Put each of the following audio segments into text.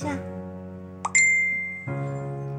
下。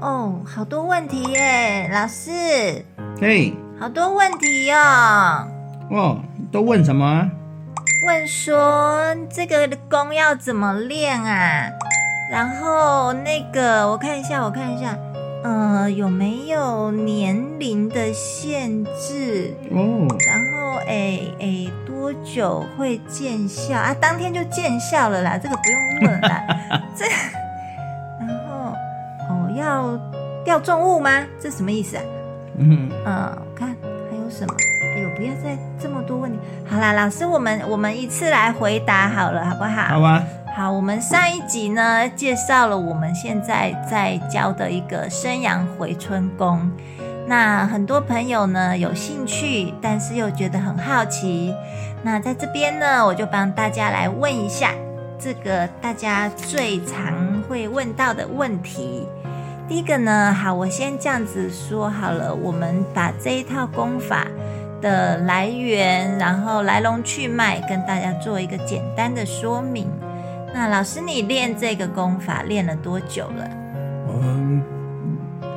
哦，好多问题耶，老师，嘿，好多问题哦。哦，都问什么啊？问说这个功要怎么练啊？然后那个我看一下，我看一下，呃，有没有年龄的限制？哦，然后诶诶，多久会见效啊？当天就见效了啦，这个不用问啦。这，然后哦，要掉重物吗？这什么意思啊？嗯，嗯，我看还有什么？哎呦，不要再这么多问题。好啦，老师，我们我们一次来回答好了，好不好？好吧，好，我们上一集呢介绍了我们现在在教的一个生阳回春功。那很多朋友呢有兴趣，但是又觉得很好奇。那在这边呢，我就帮大家来问一下这个大家最常会问到的问题。第一个呢，好，我先这样子说好了，我们把这一套功法的来源，然后来龙去脉，跟大家做一个简单的说明。那老师，你练这个功法练了多久了？嗯，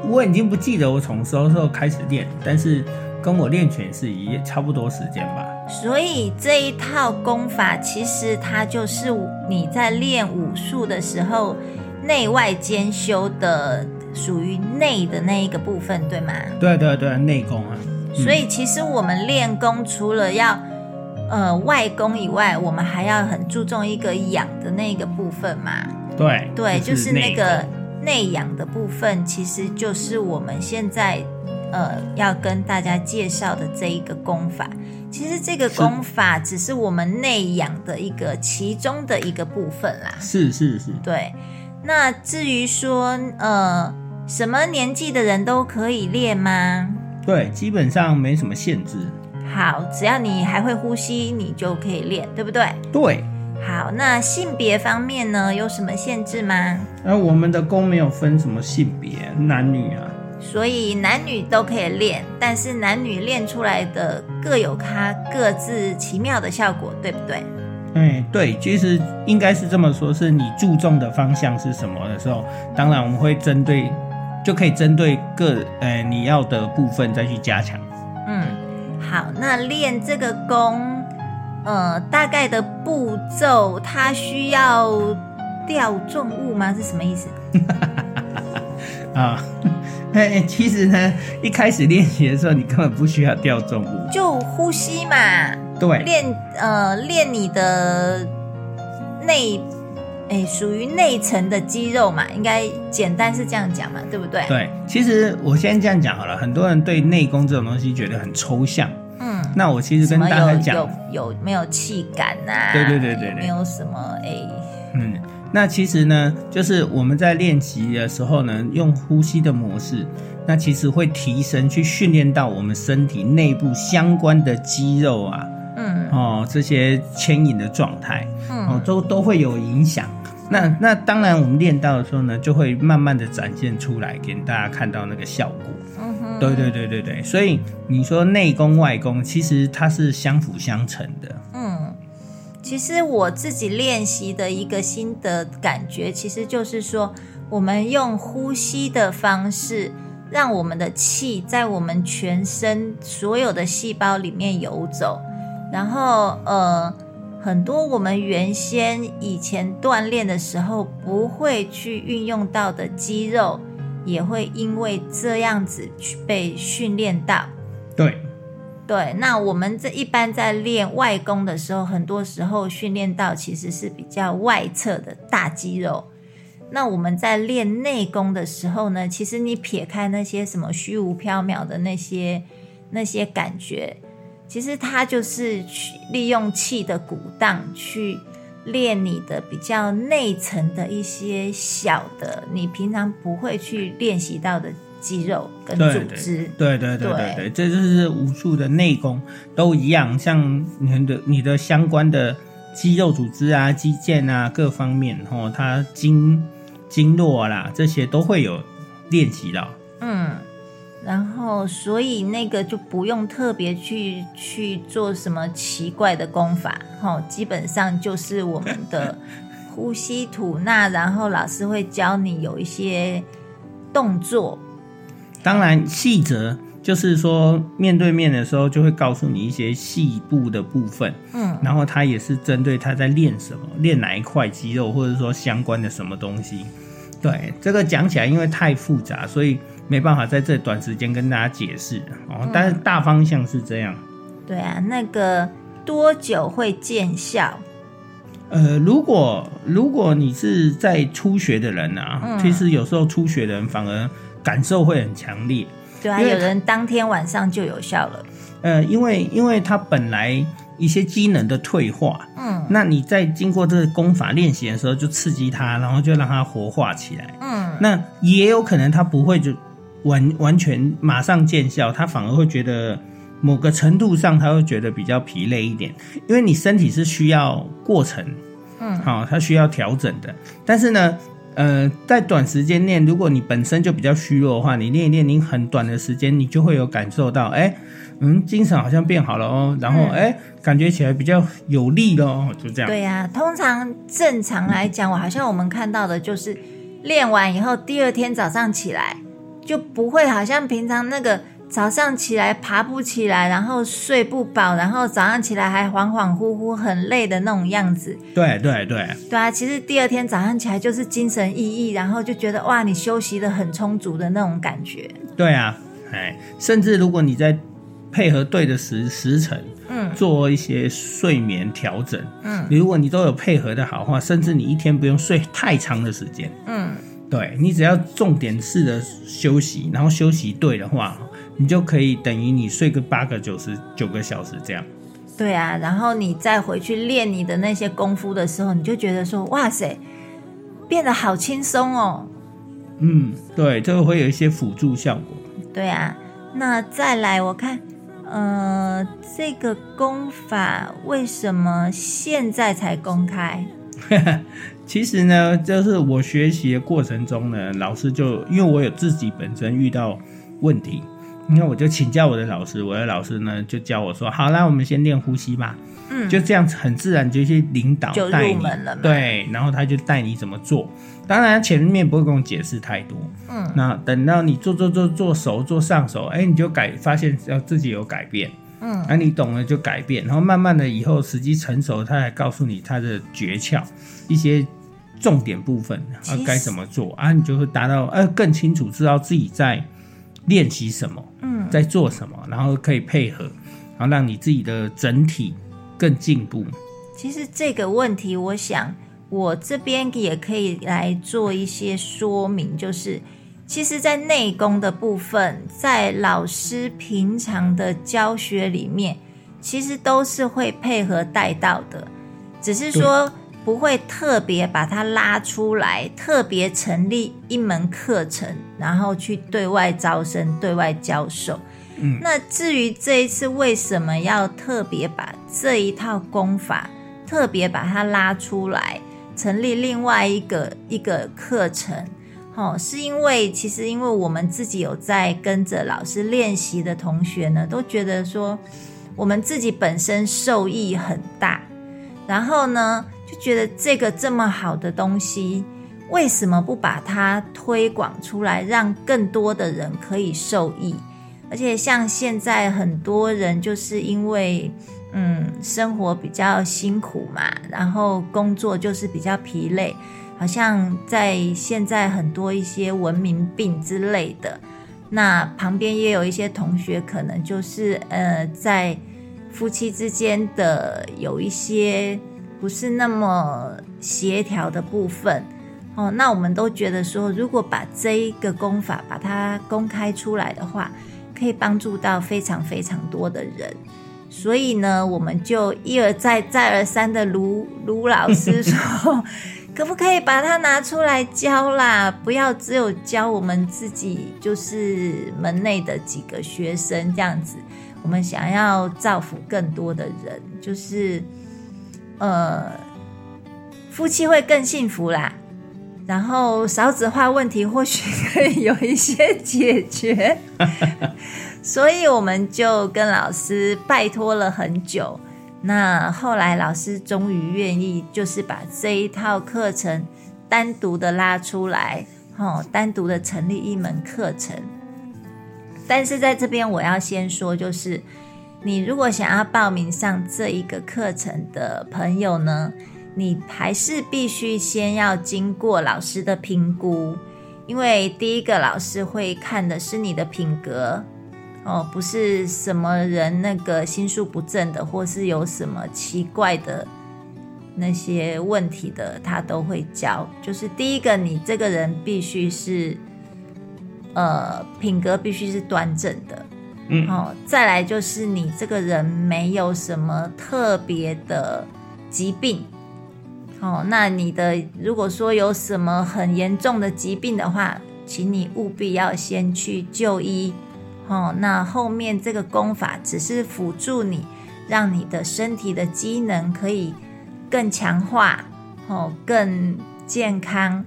我已经不记得我从什么时候开始练，但是跟我练拳是一差不多时间吧。所以这一套功法，其实它就是你在练武术的时候内外兼修的，属于内的那一个部分，对吗？对对对，内功啊。嗯所以其实我们练功除了要呃外功以外，我们还要很注重一个养的那个部分嘛。对对，就是那内个功内养的部分，其实就是我们现在呃要跟大家介绍的这一个功法。其实这个功法只是我们内养的一个其中的一个部分啦。是是是，对，那至于说呃什么年纪的人都可以练吗？对，基本上没什么限制。好，只要你还会呼吸，你就可以练，对不对？对，好，那性别方面呢，有什么限制吗？而我们的功没有分什么性别，男女啊。所以男女都可以练，但是男女练出来的各有它各自奇妙的效果，对不对？哎，对，其实应该是这么说，是你注重的方向是什么的时候，当然我们会针对，就可以针对各呃你要的部分再去加强。嗯，好，那练这个功，呃，大概的步骤，它需要吊重物吗？是什么意思？啊，哎，其实呢，一开始练习的时候，你根本不需要吊重物。就呼吸嘛，对，练呃练你的内，哎，属于内层的肌肉嘛，应该简单是这样讲嘛，对不对？对，其实我先这样讲好了，很多人对内功这种东西觉得很抽象。嗯，那我其实跟大家讲有，有没有气感呐、对对对对对。有没有什么哎，嗯，那其实呢，就是我们在练习的时候呢，用呼吸的模式，那其实会提升，去训练到我们身体内部相关的肌肉啊，嗯。哦，这些牵引的状态，嗯。哦嗯，都都会有影响。那那当然，我们练到的时候呢，就会慢慢的展现出来，给大家看到那个效果。嗯哼，对对对对对，所以你说内功外功，其实它是相辅相成的。嗯，其实我自己练习的一个心得感觉，其实就是说，我们用呼吸的方式，让我们的气在我们全身所有的细胞里面游走，然后呃，很多我们原先以前锻炼的时候不会去运用到的肌肉，也会因为这样子去被训练到。对，对，那我们这一般在练外功的时候，很多时候训练到其实是比较外侧的大肌肉。那我们在练内功的时候呢，其实你撇开那些什么虚无缥缈的那些那些感觉，其实它就是去利用气的鼓荡去练你的比较内层的一些小的，你平常不会去练习到的肌肉跟对组织。对对对对对对，这就是武术的内功都一样，像你的你的相关的肌肉组织啊、肌腱啊各方面，哦，它经经络啦这些都会有练习到。嗯，然后所以那个就不用特别去去做什么奇怪的功法，哈、基本上就是我们的呼吸吐纳，然后老师会教你有一些动作，当然，细则就是说面对面的时候就会告诉你一些细部的部分，嗯，然后他也是针对他在练什么，练哪一块肌肉，或者说相关的什么东西。对，这个讲起来因为太复杂，所以没办法在这短时间跟大家解释哦。但是大方向是这样。对啊，那个多久会见效？呃，如果如果你是在初学的人啊，嗯其实有时候初学的人反而感受会很强烈。对啊，有人当天晚上就有效了，呃，因为因为他本来一些机能的退化，嗯。那你在经过这个功法练习的时候，就刺激它，然后就让它活化起来。嗯，那也有可能它不会就完完全马上见效，它反而会觉得某个程度上他会觉得比较疲累一点，因为你身体是需要过程，嗯。好、它需要调整的。但是呢，呃，在短时间练，如果你本身就比较虚弱的话，你练一练，你很短的时间，你就会有感受到，哎，嗯，精神好像变好了哦，然后嗯哎，感觉起来比较有力了哦，就这样。对呀、通常正常来讲，我好像我们看到的就是练完以后，第二天早上起来就不会好像平常那个早上起来爬不起来，然后睡不饱，然后早上起来还恍恍惚惚、很累的那种样子。对对对，对啊，其实第二天早上起来就是精神奕奕，然后就觉得哇，你休息的很充足的那种感觉。对啊，哎，甚至如果你在配合对的时时辰，嗯做一些睡眠调整，嗯如果你都有配合的好话，甚至你一天不用睡太长的时间，嗯，对你只要重点式的休息，然后休息对的话，你就可以等于你睡个八个九十九个小时这样。对啊，然后你再回去练你的那些功夫的时候，你就觉得说哇塞，变得好轻松哦。嗯，对，这个会有一些辅助效果。对啊，那再来我看，呃，这个功法为什么现在才公开？其实呢，就是我学习的过程中呢，老师就因为我有自己本身遇到问题，那我就请教我的老师，我的老师呢就教我说，好啦，我们先练呼吸吧，嗯，就这样子很自然就去领导就带你对，然后他就带你怎么做，当然前面不会跟我解释太多，嗯。那等到你做做做做熟做上手，哎，你就改发现要自己有改变。嗯。那、你懂了就改变，然后慢慢的以后时机成熟，他才告诉你他的诀窍，一些重点部分啊该怎么做啊，你就会达到呃更清楚知道自己在练习什么，嗯，在做什么，然后可以配合，然后让你自己的整体更进步。其实这个问题，我想我这边也可以来做一些说明，就是其实，在内功的部分，在老师平常的教学里面，其实都是会配合带到的，只是说不会特别把它拉出来，特别成立一门课程，然后去对外招生、对外教授。嗯那至于这一次为什么要特别把这一套功法特别把它拉出来，成立另外一个一个课程？哦，是因为其实因为我们自己有在跟着老师练习的同学呢，都觉得说我们自己本身受益很大，然后呢就觉得这个这么好的东西，为什么不把它推广出来，让更多的人可以受益？而且像现在很多人就是因为嗯，生活比较辛苦嘛，然后工作就是比较疲累，好像在现在很多一些文明病之类的。那旁边也有一些同学，可能就是呃，在夫妻之间的有一些不是那么协调的部分哦。那我们都觉得说，如果把这一个功法把它公开出来的话，可以帮助到非常非常多的人。所以呢，我们就一而再、再而三的卢卢老师说。可不可以把它拿出来教啦？不要只有教我们自己，就是门内的几个学生这样子。我们想要造福更多的人，就是呃，夫妻会更幸福啦。然后少子化问题或许可以有一些解决，所以我们就跟老师拜托了很久。那后来老师终于愿意，就是把这一套课程单独的拉出来，哦，单独的成立一门课程。但是在这边我要先说，就是你如果想要报名上这一个课程的朋友呢，你还是必须先要经过老师的评估，因为第一个老师会看的是你的品格。哦，不是什么人那个心术不正的，或是有什么奇怪的那些问题的，他都会教。就是第一个，你这个人必须是，呃，品格必须是端正的。嗯，哦，再来就是你这个人没有什么特别的疾病。哦，那你的如果说有什么很严重的疾病的话，请你务必要先去就医。哦，那后面这个功法只是辅助你，让你的身体的机能可以更强化，哦，更健康。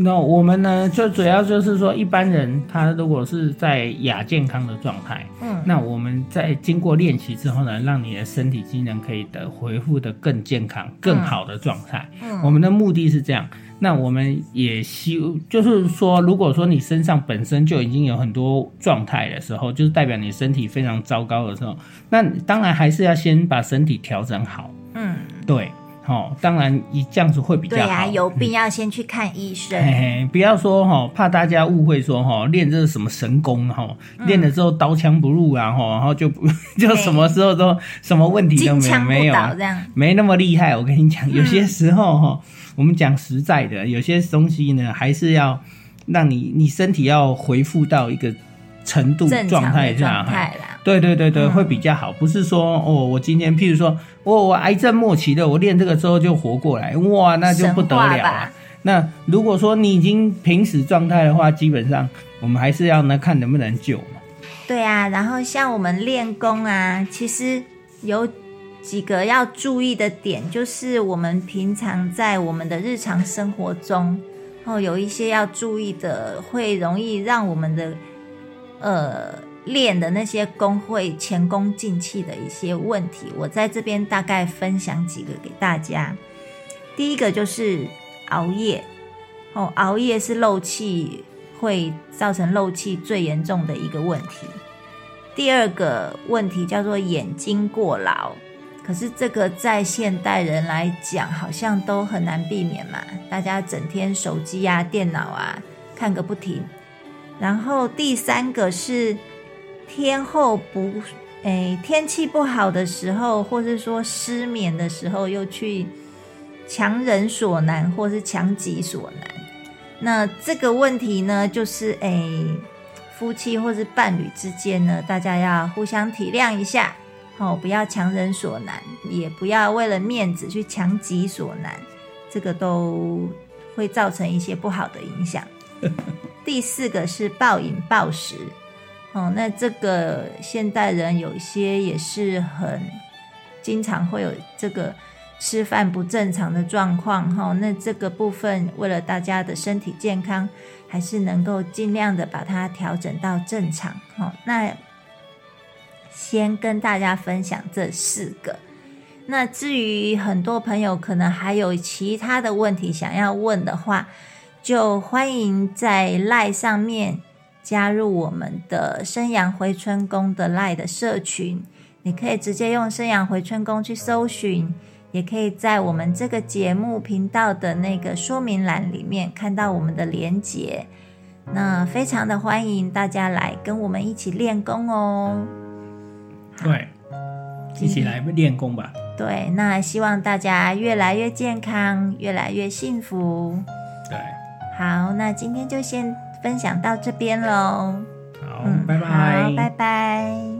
那我们呢，就主要就是说，一般人他如果是在亚健康的状态，嗯，那我们在经过练习之后呢，让你的身体机能可以的恢复的更健康、更好的状态。嗯，我们的目的是这样。那我们也希，就是说，如果说你身上本身就已经有很多状态的时候，就是代表你身体非常糟糕的时候，那当然还是要先把身体调整好。嗯，对，哦，当然你这样子会比较好。对啊，有病要先去看医生。嘿嘿，不要说哈，怕大家误会说哈，练这是什么神功哈，练了之后刀枪不入啊哈，然后就 就什么时候都什么问题都没有没有，没那么厉害。我跟你讲，有些时候哈。我们讲实在的，有些东西呢，还是要让你你身体要恢复到一个程度状态下，对对对对，会比较好。不是说哦，我今天譬如说，我我癌症末期的，我练这个之后就活过来，哇，那就不得了啊。那如果说你已经濒死状态的话，基本上我们还是要呢看能不能救嘛。对啊，然后像我们练功啊，其实有。几个要注意的点，就是我们平常在我们的日常生活中，哦，有一些要注意的，会容易让我们的呃练的那些功会前功尽弃的一些问题。我在这边大概分享几个给大家。第一个就是熬夜，哦，熬夜是漏气会造成漏气最严重的一个问题。第二个问题叫做眼睛过劳。可是这个在现代人来讲，好像都很难避免嘛。大家整天手机啊、电脑啊看个不停。然后第三个是天后不，诶，天气不好的时候，或是说失眠的时候，又去强人所难，或是强己所难。那这个问题呢，就是诶，夫妻或是伴侣之间呢，大家要互相体谅一下。哦，不要强人所难，也不要为了面子去强己所难，这个都会造成一些不好的影响。第四个是暴饮暴食，哦，那这个现代人有些也是很经常会有这个吃饭不正常的状况，哈，那这个部分为了大家的身体健康，还是能够尽量的把它调整到正常，哈，那。先跟大家分享这四个。那至于很多朋友可能还有其他的问题想要问的话，就欢迎在赖上面加入我们的生阳回春宫的赖的社群。你可以直接用生阳回春功去搜寻，也可以在我们这个节目频道的那个说明栏里面看到我们的连结。那非常的欢迎大家来跟我们一起练功哦。对，一起来练功吧。对，那希望大家越来越健康，越来越幸福。对，好，那今天就先分享到这边喽。好，拜拜，拜拜。